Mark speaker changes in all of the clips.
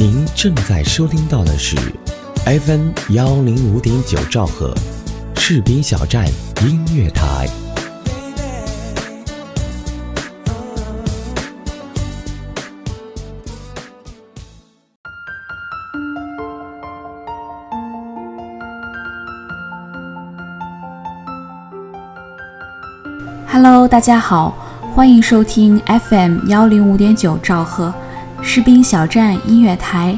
Speaker 1: 您正在收听到的是 FM 幺零五点九兆赫，士兵小站音乐台。
Speaker 2: Hello，大家好，欢迎收听 FM 幺零五点九兆赫士兵小站音乐台。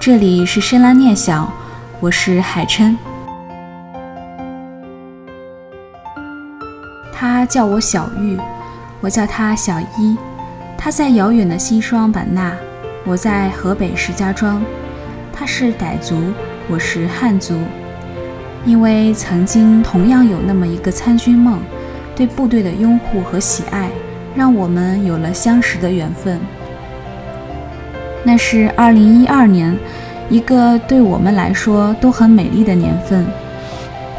Speaker 2: 这里是深蓝念想，我是海琛。他叫我小玉，我叫他小一。他在遥远的西双版纳，我在河北石家庄。他是傣族，我是汉族。因为曾经同样有那么一个参军梦。对部队的拥护和喜爱，让我们有了相识的缘分。那是二零一二年，一个对我们来说都很美丽的年份。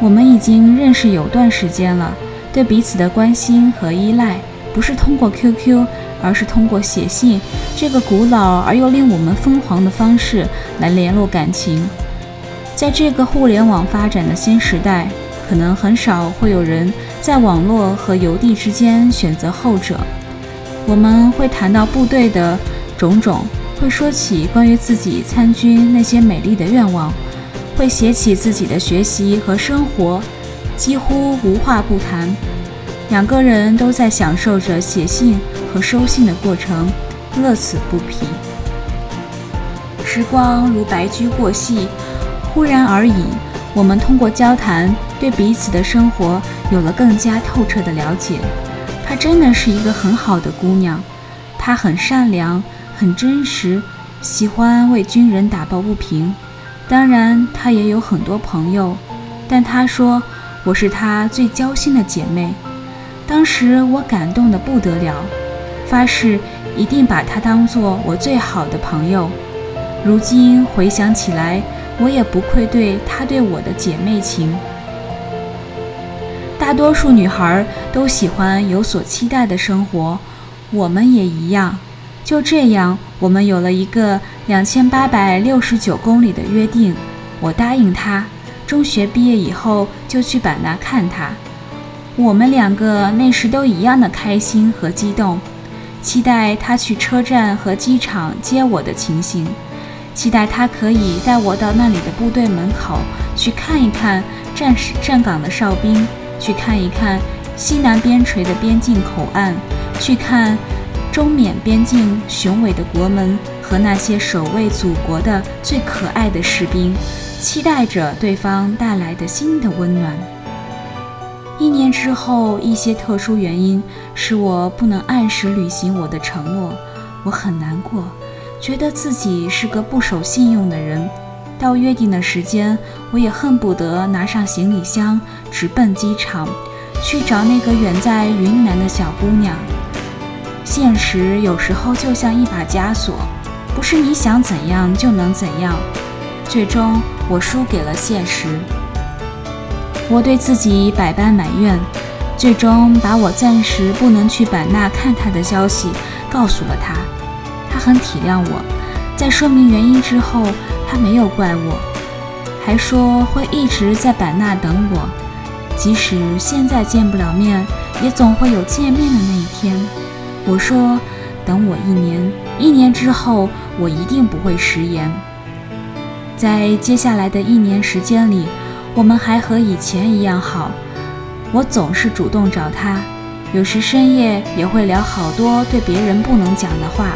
Speaker 2: 我们已经认识有段时间了，对彼此的关心和依赖，不是通过 QQ，而是通过写信这个古老而又令我们疯狂的方式来联络感情。在这个互联网发展的新时代。可能很少会有人在网络和邮递之间选择后者。我们会谈到部队的种种，会说起关于自己参军那些美丽的愿望，会写起自己的学习和生活，几乎无话不谈。两个人都在享受着写信和收信的过程，乐此不疲。时光如白驹过隙，忽然而已。我们通过交谈，对彼此的生活有了更加透彻的了解。她真的是一个很好的姑娘，她很善良，很真实，喜欢为军人打抱不平。当然，她也有很多朋友，但她说我是她最交心的姐妹。当时我感动得不得了，发誓一定把她当做我最好的朋友。如今回想起来。我也不愧对她对我的姐妹情。大多数女孩都喜欢有所期待的生活，我们也一样。就这样，我们有了一个两千八百六十九公里的约定。我答应他，中学毕业以后就去版纳看他。我们两个那时都一样的开心和激动，期待他去车站和机场接我的情形。期待他可以带我到那里的部队门口去看一看战士站岗的哨兵，去看一看西南边陲的边境口岸，去看中缅边境雄伟的国门和那些守卫祖国的最可爱的士兵，期待着对方带来的新的温暖。一年之后，一些特殊原因使我不能按时履行我的承诺，我很难过。觉得自己是个不守信用的人，到约定的时间，我也恨不得拿上行李箱直奔机场，去找那个远在云南的小姑娘。现实有时候就像一把枷锁，不是你想怎样就能怎样。最终，我输给了现实。我对自己百般埋怨，最终把我暂时不能去版纳看他的消息告诉了他。他很体谅我，在说明原因之后，他没有怪我，还说会一直在版纳等我，即使现在见不了面，也总会有见面的那一天。我说，等我一年，一年之后，我一定不会食言。在接下来的一年时间里，我们还和以前一样好。我总是主动找他，有时深夜也会聊好多对别人不能讲的话。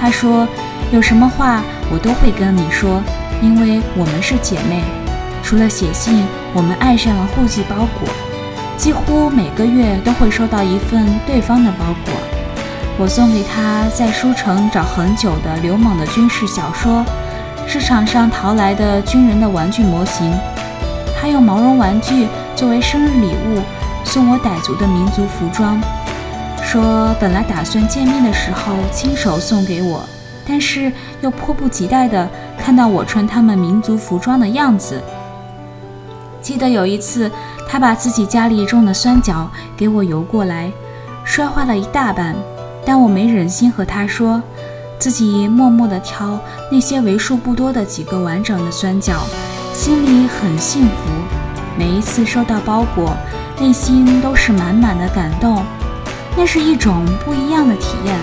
Speaker 2: 他说：“有什么话我都会跟你说，因为我们是姐妹。除了写信，我们爱上了互寄包裹，几乎每个月都会收到一份对方的包裹。我送给他在书城找很久的刘猛的军事小说，市场上淘来的军人的玩具模型，他用毛绒玩具作为生日礼物送我傣族的民族服装。”说本来打算见面的时候亲手送给我，但是又迫不及待地看到我穿他们民族服装的样子。记得有一次，他把自己家里种的酸角给我邮过来，摔坏了一大半，但我没忍心和他说，自己默默地挑那些为数不多的几个完整的酸角，心里很幸福。每一次收到包裹，内心都是满满的感动，那是一种不一样的体验。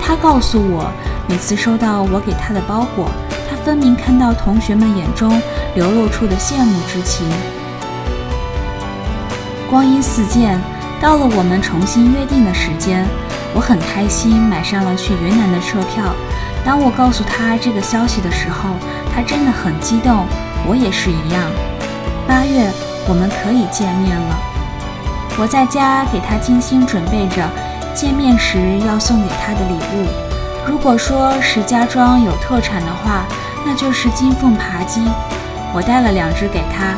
Speaker 2: 他告诉我，每次收到我给他的包裹，他分明看到同学们眼中流露出的羡慕之情。光阴似箭，到了我们重新约定的时间。我很开心，买上了去云南的车票。当我告诉他这个消息的时候，他真的很激动，我也是一样。八月，我们可以见面了。我在家给他精心准备着见面时要送给他的礼物。如果说石家庄有特产的话，那就是金凤扒鸡。我带了两只给他，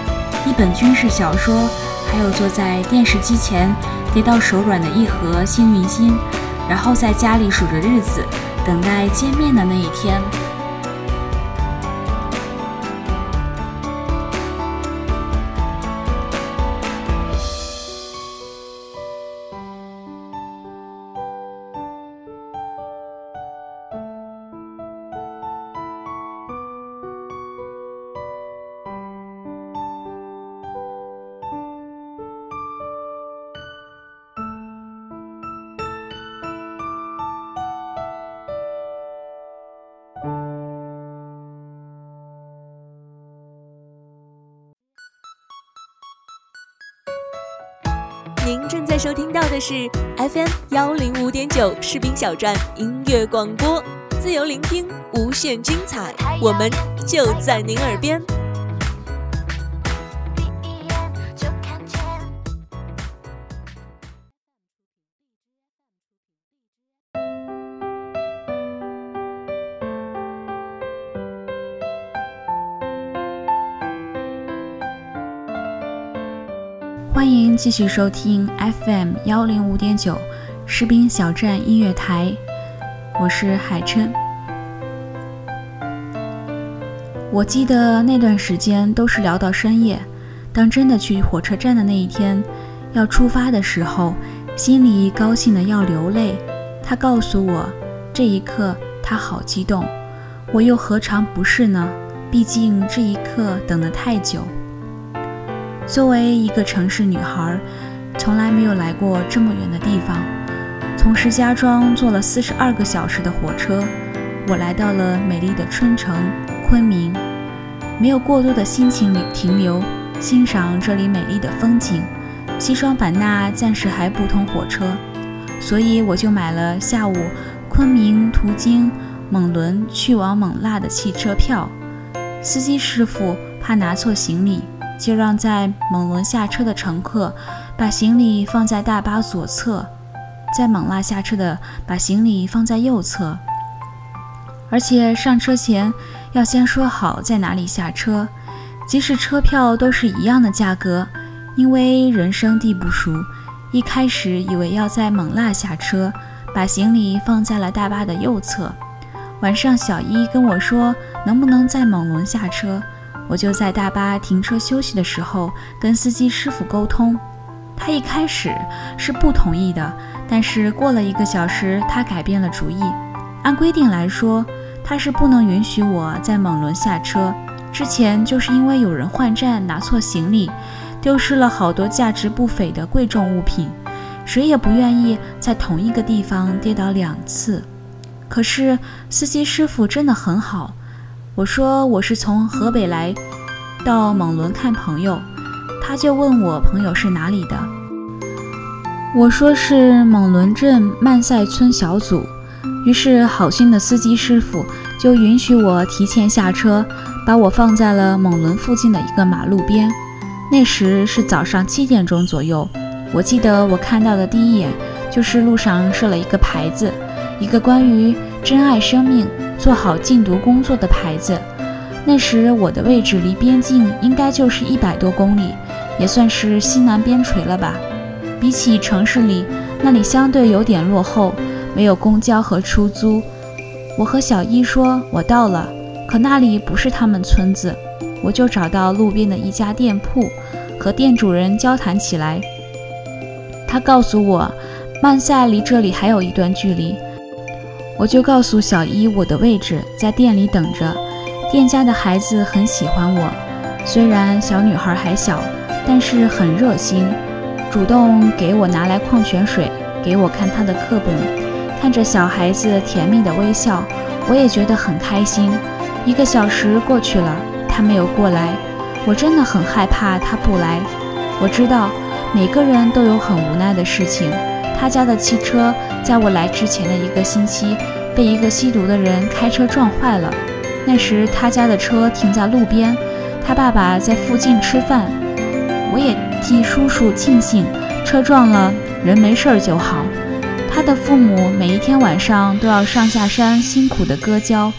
Speaker 2: 一本军事小说，还有坐在电视机前跌到手软的一盒幸运星。然后在家里数着日子，等待见面的那一天。
Speaker 3: 您正在收听到的是 FM 幺零五点九士兵小站音乐广播，自由聆听，无限精彩，我们就在您耳边。
Speaker 2: 欢迎继续收听 FM 幺零五点九士兵小站音乐台，我是海琛。我记得那段时间都是聊到深夜，当真的去火车站的那一天，要出发的时候，心里高兴的要流泪。他告诉我，这一刻他好激动，我又何尝不是呢？毕竟这一刻等得太久。作为一个城市女孩，从来没有来过这么远的地方。从石家庄坐了四十二个小时的火车，我来到了美丽的春城昆明。没有过多的心情里停留，欣赏这里美丽的风景。西双版纳暂时还不通火车，所以我就买了下午昆明途经蒙伦去往勐腊的汽车票。司机师傅怕拿错行李。就让在蒙伦下车的乘客把行李放在大巴左侧，在勐腊下车的把行李放在右侧，而且上车前要先说好在哪里下车，即使车票都是一样的价格。因为人生地不熟，一开始以为要在勐腊下车，把行李放在了大巴的右侧。晚上小一跟我说，能不能在蒙伦下车？我就在大巴停车休息的时候跟司机师傅沟通，他一开始是不同意的，但是过了一个小时，他改变了主意。按规定来说，他是不能允许我在蒙伦下车。之前就是因为有人换站拿错行李，丢失了好多价值不菲的贵重物品，谁也不愿意在同一个地方跌倒两次。可是司机师傅真的很好。我说我是从河北来到蒙伦看朋友，他就问我朋友是哪里的。我说是蒙伦镇曼赛村小组。于是好心的司机师傅就允许我提前下车，把我放在了蒙伦附近的一个马路边。那时是早上七点钟左右。我记得我看到的第一眼就是路上设了一个牌子，一个关于珍爱生命。做好禁毒工作的牌子。那时我的位置离边境应该就是一百多公里，也算是西南边陲了吧。比起城市里，那里相对有点落后，没有公交和出租。我和小一说，我到了，可那里不是他们村子。我就找到路边的一家店铺，和店主人交谈起来。他告诉我，曼赛离这里还有一段距离。我就告诉小一我的位置，在店里等着。店家的孩子很喜欢我，虽然小女孩还小，但是很热心，主动给我拿来矿泉水，给我看她的课本。看着小孩子甜蜜的微笑，我也觉得很开心。一个小时过去了，他没有过来，我真的很害怕他不来。我知道每个人都有很无奈的事情。他家的汽车在我来之前的一个星期被一个吸毒的人开车撞坏了。那时他家的车停在路边，他爸爸在附近吃饭。我也替叔叔庆幸，车撞了人没事儿就好。他的父母每一天晚上都要上下山辛苦的割胶，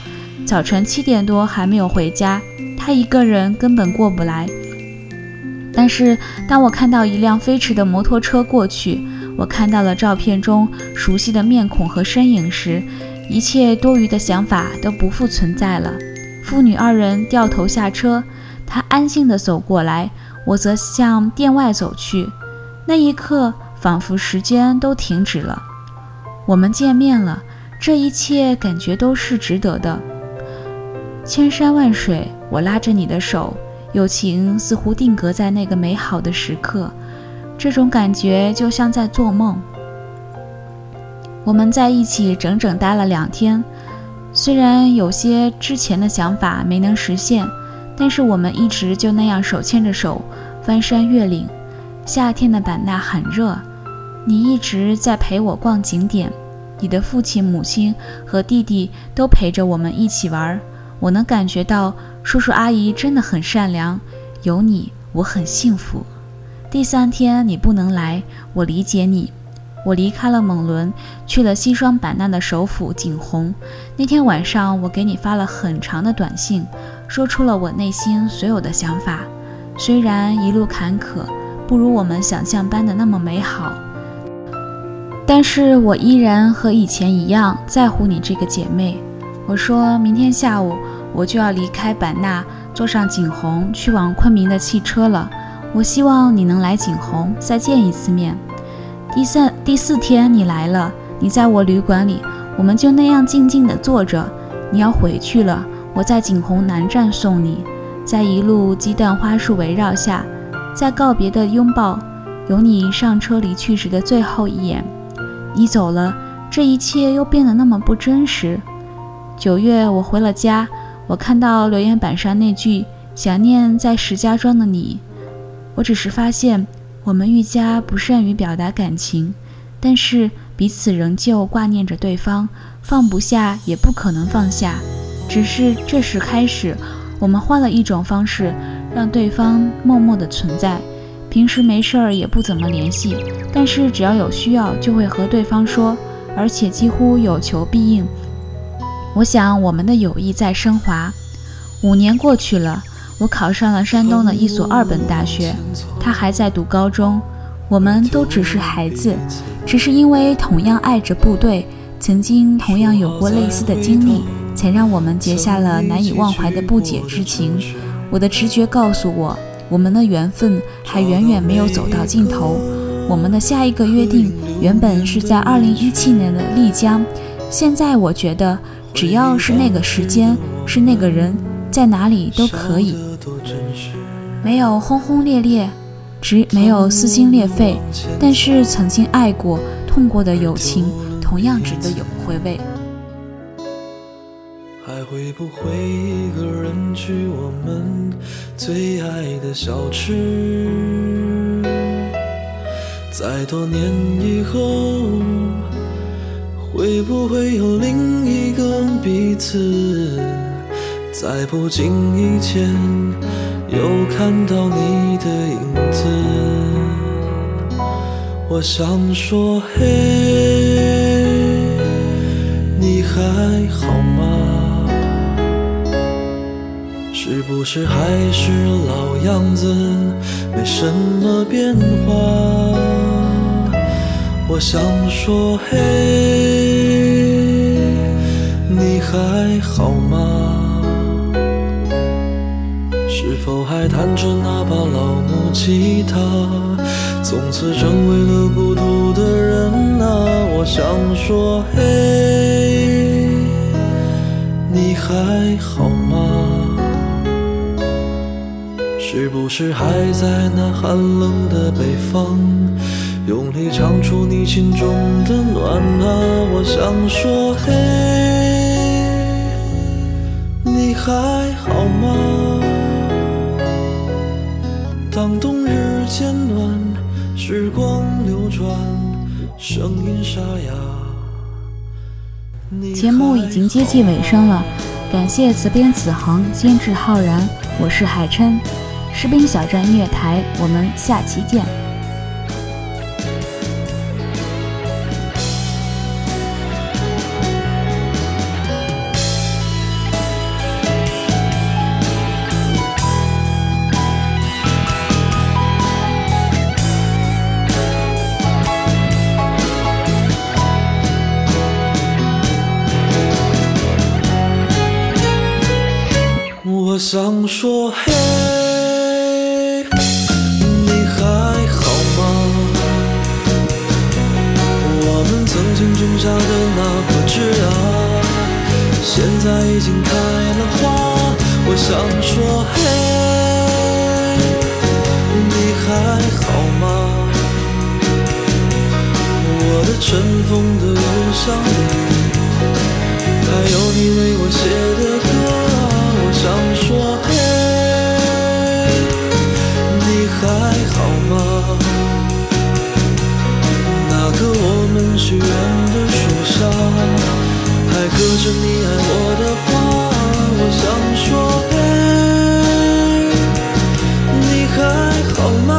Speaker 2: 早晨七点多还没有回家，他一个人根本过不来。但是当我看到一辆飞驰的摩托车过去，我看到了照片中熟悉的面孔和身影时，一切多余的想法都不复存在了。父女二人掉头下车，他安静地走过来，我则向店外走去。那一刻，仿佛时间都停止了。我们见面了，这一切感觉都是值得的。千山万水，我拉着你的手，友情似乎定格在那个美好的时刻。这种感觉就像在做梦。我们在一起整整待了两天，虽然有些之前的想法没能实现，但是我们一直就那样手牵着手，翻山越岭。夏天的版纳很热，你一直在陪我逛景点，你的父亲、母亲和弟弟都陪着我们一起玩。我能感觉到叔叔阿姨真的很善良，有你我很幸福。第三天你不能来，我理解你。我离开了蒙伦，去了西双版纳的首府景洪。那天晚上，我给你发了很长的短信，说出了我内心所有的想法。虽然一路坎坷，不如我们想象般的那么美好，但是我依然和以前一样在乎你这个姐妹。我说明天下午我就要离开版纳，坐上景洪去往昆明的汽车了。我希望你能来景洪再见一次面。第三、第四天你来了，你在我旅馆里，我们就那样静静地坐着。你要回去了，我在景洪南站送你，在一路鸡蛋花树围绕下，在告别的拥抱，有你上车离去时的最后一眼。你走了，这一切又变得那么不真实。九月我回了家，我看到留言板上那句“想念在石家庄的你”，我只是发现。我们愈加不善于表达感情，但是彼此仍旧挂念着对方，放不下也不可能放下。只是这时开始，我们换了一种方式，让对方默默的存在。平时没事儿也不怎么联系，但是只要有需要就会和对方说，而且几乎有求必应。我想我们的友谊在升华。五年过去了。我考上了山东的一所二本大学，他还在读高中。我们都只是孩子，只是因为同样爱着部队，曾经同样有过类似的经历，才让我们结下了难以忘怀的不解之情。我的直觉告诉我，我们的缘分还远远没有走到尽头。我们的下一个约定原本是在二零一七年的丽江，现在我觉得只要是那个时间，是那个人。在哪里都可以，没有轰轰烈烈，只没有撕心裂肺，但是曾经爱过、痛过的友情，同样值得有回味。
Speaker 4: 还会不会一个人去我们最爱的小吃？在多年以后，会不会有另一个彼此？在不经意间，又看到你的影子。我想说，嘿，你还好吗？是不是还是老样子，没什么变化？我想说，嘿，你还好吗？是否还弹着那把老木吉他？从此成为了孤独的人啊！我想说，嘿。你还好吗？是不是还在那寒冷的北方，用力唱出你心中的暖啊？我想说，嘿，你还好吗？当冬日渐暖，时光流转，声音沙哑。
Speaker 2: 节目已经接近尾声了，感谢责编子恒，监制浩然，我是海琛。士兵小站音乐台，我们下期见。
Speaker 4: 我想说，嘿。下的那颗枝啊，现在已经开了花。我想说，嘿，你还好吗？我的尘封的邮箱里，还有你为我写的歌啊。我想说，嘿，们许愿的树下，还刻着你爱我的话。我想说，嘿，你还好吗？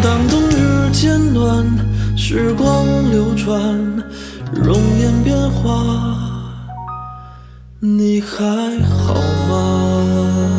Speaker 4: 当冬日渐暖，时光流转，容颜变化，你还好吗？